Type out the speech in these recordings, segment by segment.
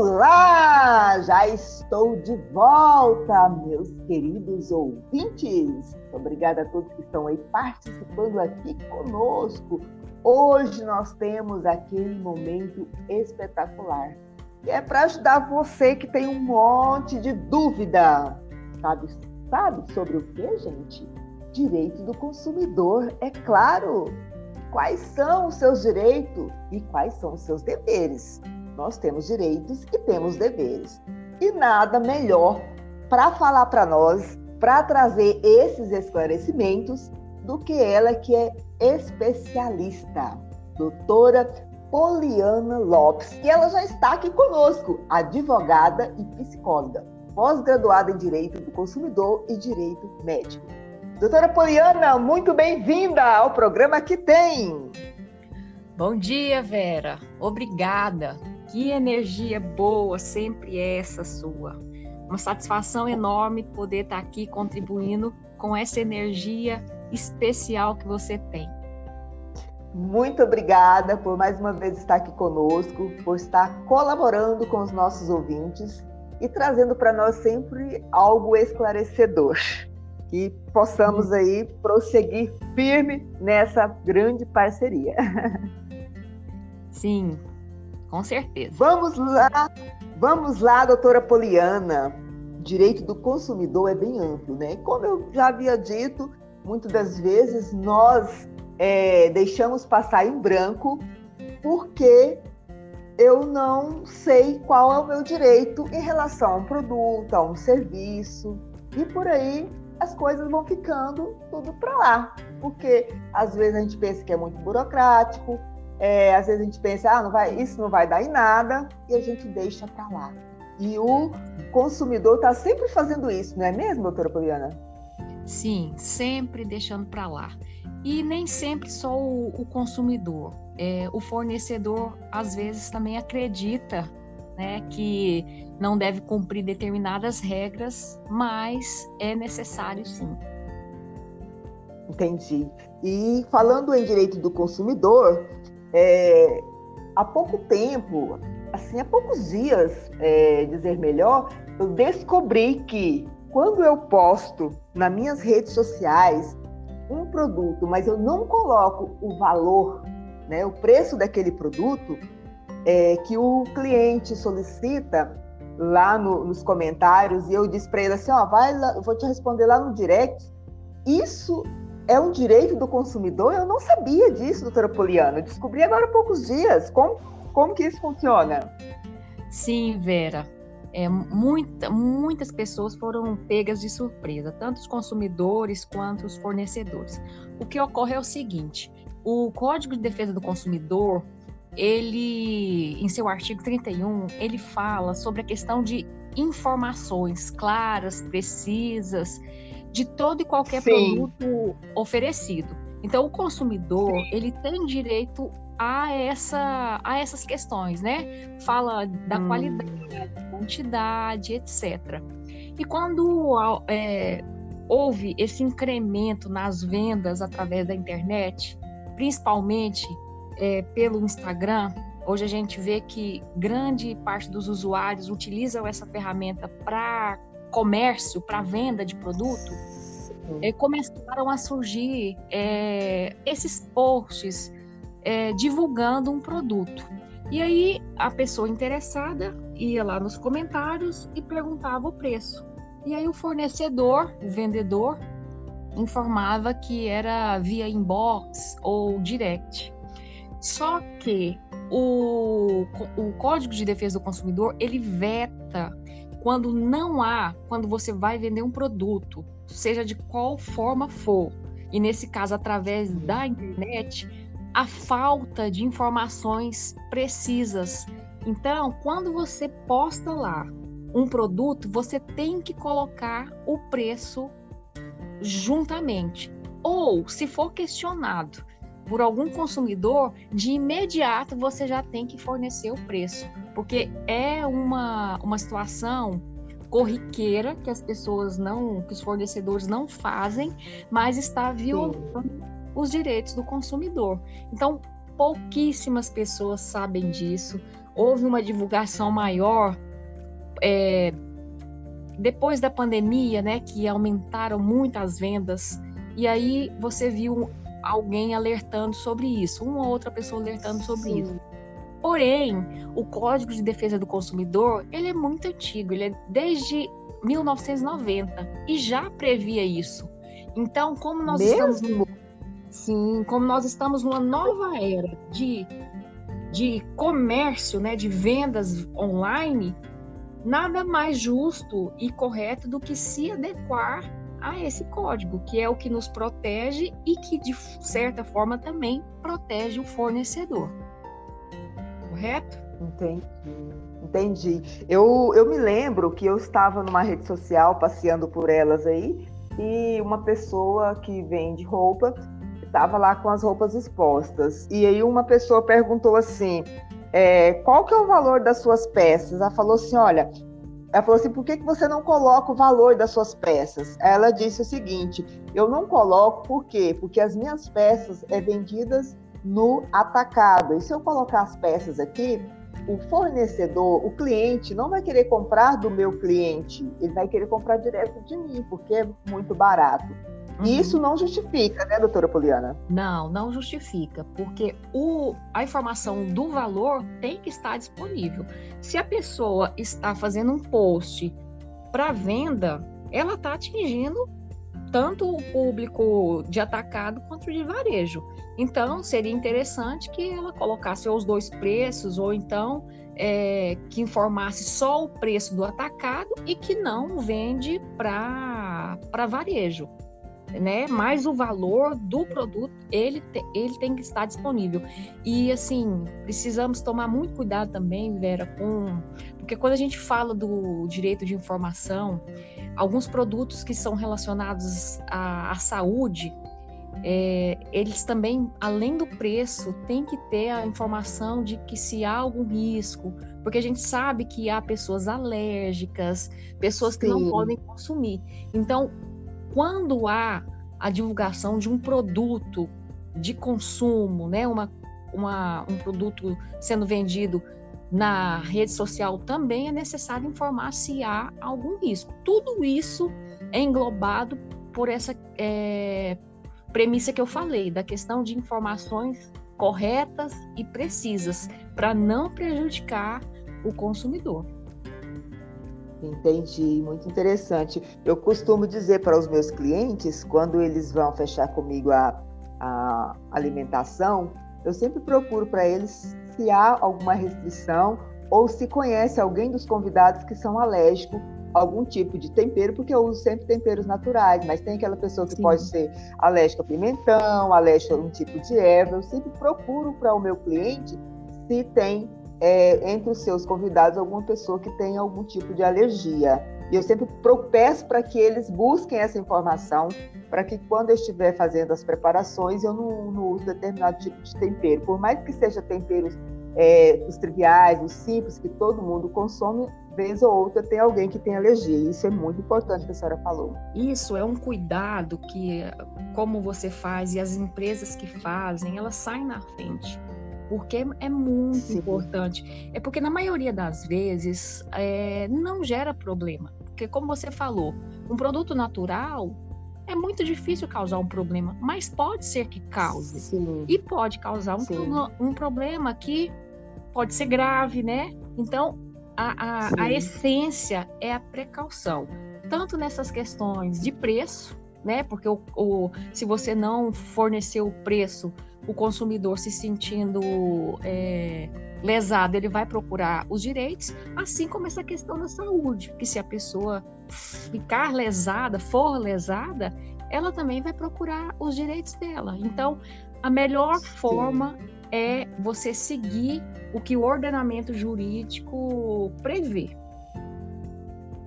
Olá! Já estou de volta, meus queridos ouvintes. Obrigada a todos que estão aí participando aqui conosco. Hoje nós temos aquele momento espetacular, que é para ajudar você que tem um monte de dúvida. Sabe, sabe sobre o que, gente? Direito do consumidor, é claro. Quais são os seus direitos e quais são os seus deveres? Nós temos direitos e temos deveres. E nada melhor para falar para nós, para trazer esses esclarecimentos, do que ela que é especialista, doutora Poliana Lopes, que ela já está aqui conosco, advogada e psicóloga, pós-graduada em Direito do Consumidor e Direito Médico. Doutora Poliana, muito bem-vinda ao programa que tem. Bom dia, Vera. Obrigada. Que energia boa sempre é essa sua. Uma satisfação enorme poder estar aqui contribuindo com essa energia especial que você tem. Muito obrigada por mais uma vez estar aqui conosco, por estar colaborando com os nossos ouvintes e trazendo para nós sempre algo esclarecedor. Que possamos aí prosseguir firme nessa grande parceria. Sim, com certeza. Vamos lá, vamos lá, doutora Poliana. Direito do consumidor é bem amplo, né? Como eu já havia dito, muitas das vezes nós é, deixamos passar em branco porque eu não sei qual é o meu direito em relação a um produto, a um serviço, e por aí as coisas vão ficando tudo para lá. Porque às vezes a gente pensa que é muito burocrático, é, às vezes a gente pensa, ah, não vai, isso não vai dar em nada, e a gente deixa para lá. E o consumidor está sempre fazendo isso, não é mesmo, doutora Poliana? Sim, sempre deixando para lá. E nem sempre só o, o consumidor. É, o fornecedor, às vezes, também acredita né, que não deve cumprir determinadas regras, mas é necessário sim. Entendi. E falando em direito do consumidor, é, há pouco tempo, assim, há poucos dias, é, dizer melhor, eu descobri que quando eu posto nas minhas redes sociais um produto, mas eu não coloco o valor, né, o preço daquele produto, é, que o cliente solicita lá no, nos comentários e eu disse para ele assim, ó, vai lá, eu vou te responder lá no direct. Isso é um direito do consumidor? Eu não sabia disso, doutora Poliana. Eu descobri agora há poucos dias. Como, como que isso funciona? Sim, Vera. É, muita, muitas pessoas foram pegas de surpresa, tanto os consumidores quanto os fornecedores. O que ocorre é o seguinte: o Código de Defesa do Consumidor, ele, em seu artigo 31, ele fala sobre a questão de informações claras, precisas, de todo e qualquer Sim. produto oferecido. Então, o consumidor Sim. ele tem direito a, essa, a essas questões, né? Fala da hum. qualidade, quantidade, etc. E quando é, houve esse incremento nas vendas através da internet, principalmente é, pelo Instagram, hoje a gente vê que grande parte dos usuários utilizam essa ferramenta para comércio, para venda de produto, é, começaram a surgir é, esses posts é, divulgando um produto. E aí a pessoa interessada ia lá nos comentários e perguntava o preço. E aí o fornecedor, o vendedor, informava que era via inbox ou direct. Só que o, o Código de Defesa do Consumidor ele veta quando não há, quando você vai vender um produto, seja de qual forma for, e nesse caso através da internet, a falta de informações precisas. Então, quando você posta lá um produto, você tem que colocar o preço juntamente. Ou, se for questionado por algum consumidor, de imediato você já tem que fornecer o preço, porque é uma, uma situação corriqueira que as pessoas não, que os fornecedores não fazem, mas está violando Sim. os direitos do consumidor. Então, pouquíssimas pessoas sabem disso. houve uma divulgação maior é, depois da pandemia, né, que aumentaram muito as vendas, e aí você viu alguém alertando sobre isso, uma ou outra pessoa alertando sobre Sim. isso. Porém, o Código de Defesa do Consumidor, ele é muito antigo, ele é desde 1990 e já previa isso. Então, como nós Mesmo? estamos sim, como nós estamos numa nova era de de comércio, né, de vendas online, nada mais justo e correto do que se adequar a esse código, que é o que nos protege e que, de certa forma, também protege o fornecedor. Correto? Entendi. Entendi. Eu, eu me lembro que eu estava numa rede social passeando por elas aí e uma pessoa que vende roupa estava lá com as roupas expostas. E aí uma pessoa perguntou assim: é, qual que é o valor das suas peças? Ela falou assim: olha, ela falou assim: por que, que você não coloca o valor das suas peças? Ela disse o seguinte: eu não coloco, por quê? Porque as minhas peças é vendidas no atacado. E se eu colocar as peças aqui, o fornecedor, o cliente, não vai querer comprar do meu cliente, ele vai querer comprar direto de mim, porque é muito barato. Uhum. E isso não justifica, né, doutora Poliana? Não, não justifica, porque o, a informação do valor tem que estar disponível. Se a pessoa está fazendo um post para venda, ela está atingindo tanto o público de atacado quanto de varejo. Então, seria interessante que ela colocasse os dois preços, ou então é, que informasse só o preço do atacado e que não vende para varejo né? Mas o valor do produto, ele, te, ele tem que estar disponível. E assim, precisamos tomar muito cuidado também, Vera, com. Porque quando a gente fala do direito de informação, alguns produtos que são relacionados à, à saúde, é, eles também, além do preço, tem que ter a informação de que se há algum risco, porque a gente sabe que há pessoas alérgicas, pessoas que Sim. não podem consumir. Então, quando há a divulgação de um produto de consumo, né, uma, uma, um produto sendo vendido na rede social, também é necessário informar se há algum risco. Tudo isso é englobado por essa é, premissa que eu falei, da questão de informações corretas e precisas, para não prejudicar o consumidor. Entendi, muito interessante. Eu costumo dizer para os meus clientes, quando eles vão fechar comigo a, a alimentação, eu sempre procuro para eles se há alguma restrição ou se conhece alguém dos convidados que são alérgicos a algum tipo de tempero, porque eu uso sempre temperos naturais, mas tem aquela pessoa que Sim. pode ser alérgica a pimentão, alérgica a um tipo de erva. Eu sempre procuro para o meu cliente se tem é, entre os seus convidados alguma pessoa que tenha algum tipo de alergia. E eu sempre peço para que eles busquem essa informação, para que quando eu estiver fazendo as preparações, eu não, não use determinado tipo de tempero. Por mais que seja temperos é, os triviais, os simples, que todo mundo consome, vez ou outra tem alguém que tem alergia. Isso é muito importante que a senhora falou. Isso é um cuidado que, como você faz e as empresas que fazem, elas saem na frente porque é muito Sim. importante. É porque na maioria das vezes é, não gera problema. Porque como você falou, um produto natural é muito difícil causar um problema, mas pode ser que cause. Sim. E pode causar um, pro, um problema que pode ser grave, né? Então, a, a, a essência é a precaução. Tanto nessas questões de preço, né? Porque o, o, se você não fornecer o preço, o consumidor se sentindo é, lesado, ele vai procurar os direitos, assim como essa questão da saúde, que se a pessoa ficar lesada, for lesada, ela também vai procurar os direitos dela. Então, a melhor Sim. forma é você seguir o que o ordenamento jurídico prevê.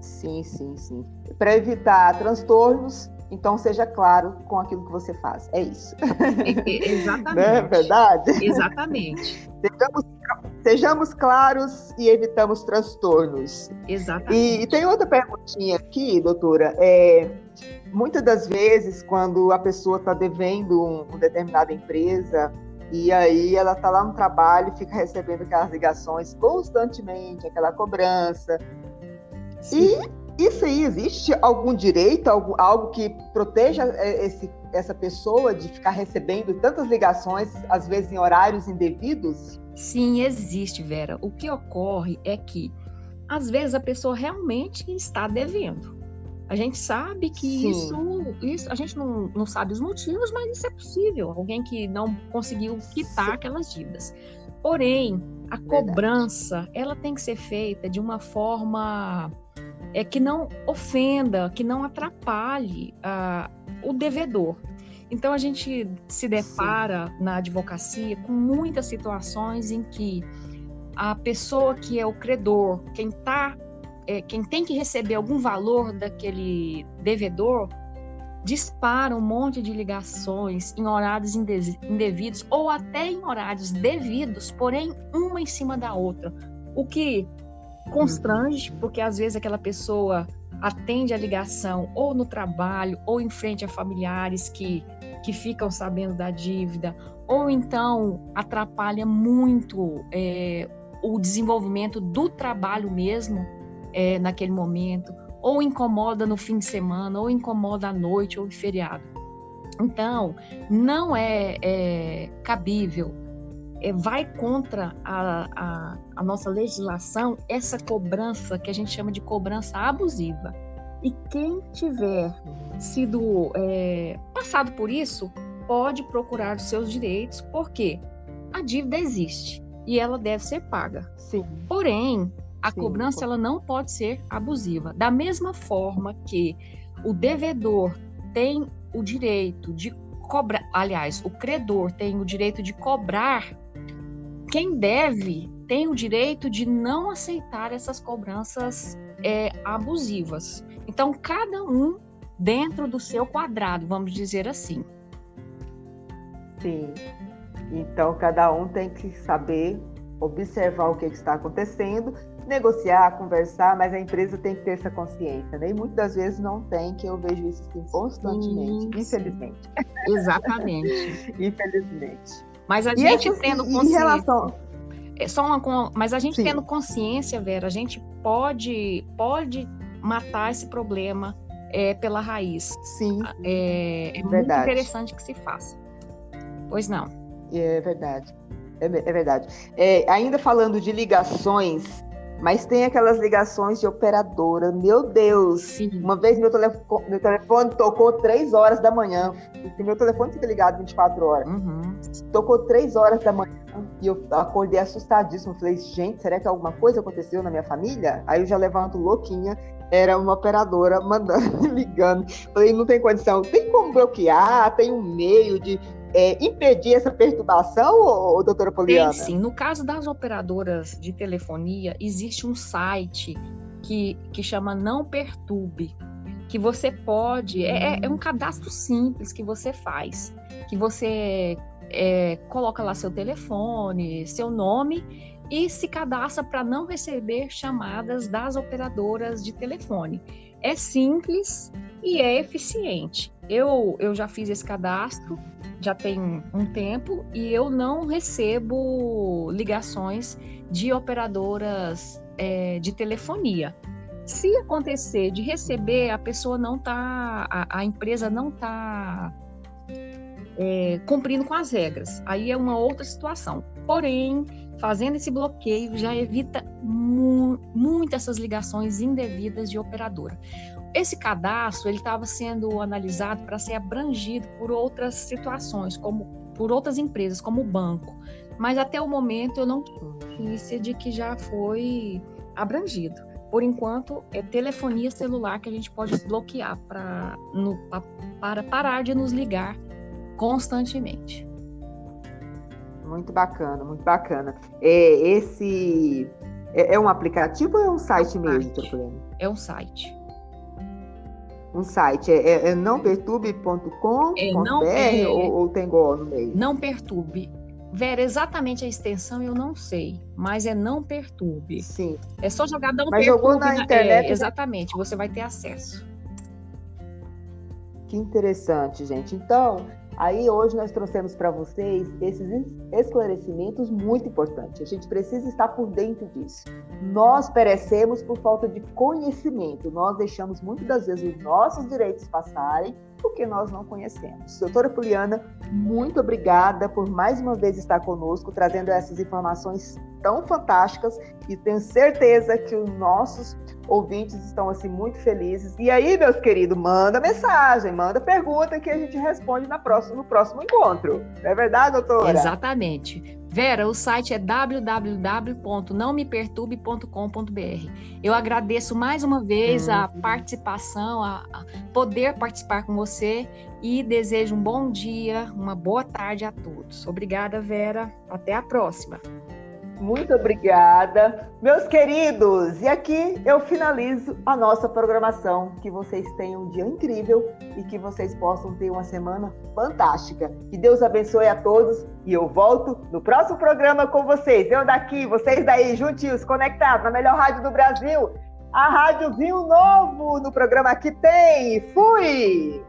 Sim, sim, sim. Para evitar transtornos, então, seja claro com aquilo que você faz. É isso. Exatamente. Não é verdade? Exatamente. Sejamos, sejamos claros e evitamos transtornos. Exatamente. E, e, tem outra perguntinha aqui, doutora. É, muitas das vezes, quando a pessoa está devendo um, uma determinada empresa, E aí ela está lá no trabalho, fica recebendo aquelas ligações constantemente, aquela cobrança. Sim. E isso aí, existe algum direito, algo, algo que proteja é, esse, essa pessoa de ficar recebendo tantas ligações, às vezes em horários indevidos? Sim, existe, Vera. O que ocorre é que, às vezes, a pessoa realmente está devendo. A gente sabe que isso, isso, a gente não, não sabe os motivos, mas isso é possível. Alguém que não conseguiu quitar Sim. aquelas dívidas. Porém, a Verdade. cobrança, ela tem que ser feita de uma forma é, que não ofenda, que não atrapalhe uh, o devedor. Então a gente se depara Sim. na advocacia com muitas situações em que a pessoa que é o credor, quem tá, é, quem tem que receber algum valor daquele devedor, dispara um monte de ligações em horários indevidos ou até em horários devidos, porém uma em cima da outra, o que constrange, porque às vezes aquela pessoa atende a ligação ou no trabalho ou em frente a familiares que, que ficam sabendo da dívida, ou então atrapalha muito é, o desenvolvimento do trabalho mesmo é, naquele momento, ou incomoda no fim de semana, ou incomoda à noite ou em feriado. Então, não é, é cabível é, vai contra a, a, a, nossa legislação essa cobrança que a gente chama de cobrança abusiva. E quem tiver sido é, passado por isso pode procurar os seus direitos, porque a dívida existe e ela deve ser paga. Sim. Porém, a Sim. cobrança ela não pode ser abusiva. Da mesma forma que o devedor tem o direito de cobrar, aliás, o credor tem o direito de cobrar quem deve tem o direito de não aceitar essas cobranças é, abusivas. Então, cada um dentro do seu quadrado, vamos dizer assim. Sim. Então, cada um tem que saber observar o que, está acontecendo, negociar, conversar, mas a empresa tem que ter essa consciência, né? E muitas das vezes não tem, que eu vejo isso assim, constantemente, sim, infelizmente. Exatamente. infelizmente. Mas a e gente essa, tendo consciência. Relação... É só uma, mas a gente Sim. tendo consciência, Vera, a gente pode, pode matar esse problema é, pela raiz. Sim. É, é muito interessante que se faça. Pois não. É verdade. É, é verdade. É, ainda falando de ligações, mas tem aquelas ligações de operadora. Meu Deus! Sim. Uma vez meu telefone, meu telefone tocou três horas da manhã. E meu telefone fica ligado 24 horas. Uhum. Tocou três horas da manhã e eu acordei assustadíssimo. Falei, gente, será que alguma coisa aconteceu na minha família? Aí eu já levanto louquinha. Era uma operadora mandando, ligando. Falei, não tem condição. Tem como bloquear? Tem um meio de é, impedir essa perturbação, ou, doutora Poliana? Tem sim. No caso das operadoras de telefonia, existe um site que, que chama Não Perturbe, que você pode. É, é, é um cadastro simples que você faz, que você é, coloca lá seu telefone, seu nome e se cadastra para não receber chamadas das operadoras de telefone. É simples e é eficiente. Eu, eu já fiz esse cadastro, já tem um tempo, e eu não recebo ligações de operadoras é, de telefonia. Se acontecer de receber, a pessoa não está, a, a, empresa não está é, cumprindo com as regras. Aí é uma outra situação. Porém, fazendo esse bloqueio já evita mu muito essas ligações indevidas de operadora. Esse cadastro ele estava sendo analisado para ser abrangido por outras situações, como por outras empresas, como o banco. Mas até o momento eu não notícia de que já foi abrangido. Por enquanto, é telefonia celular que a gente pode bloquear pra, no, pra, para parar de nos ligar constantemente. Muito bacana, muito bacana. É, esse é, é um aplicativo ou é um site é um mesmo, site. É um site um site? É, é, é nãoperturbe.com.br é, não, é, ou, ou tem gol no meio? Não perturbe. Vera, exatamente a extensão eu não sei, mas é não perturbe. Sim. É só jogar não mas perturbe. jogou na internet. É, exatamente, você vai ter acesso. Que interessante, gente. Então, Aí hoje nós trouxemos para vocês esses esclarecimentos muito importantes. A gente precisa estar por dentro disso. Nós perecemos por falta de conhecimento. Nós deixamos muitas das vezes os nossos direitos passarem porque nós não conhecemos. Doutora Poliana, muito obrigada por mais uma vez estar conosco, trazendo essas informações tão fantásticas e tenho certeza que os nossos ouvintes estão assim muito felizes. E aí, meus queridos, manda mensagem, manda pergunta que a gente responde na próxima, no próximo encontro. Não é verdade, doutora? Exatamente. Vera, o site é www.nãomeperturbe.com.br. Eu agradeço mais uma vez a uhum. participação, a, a, poder participar com você e desejo um bom dia, uma boa tarde a todos. Obrigada, Vera. Até a próxima. Muito obrigada, meus queridos. E aqui eu finalizo a nossa programação. Que vocês tenham um dia incrível e que vocês possam ter uma semana fantástica. Que Deus abençoe a todos e eu volto no próximo programa com vocês. Eu daqui, vocês daí, juntinhos, conectados na melhor rádio do Brasil, a Rádio Vinho Novo, no programa que tem. Fui!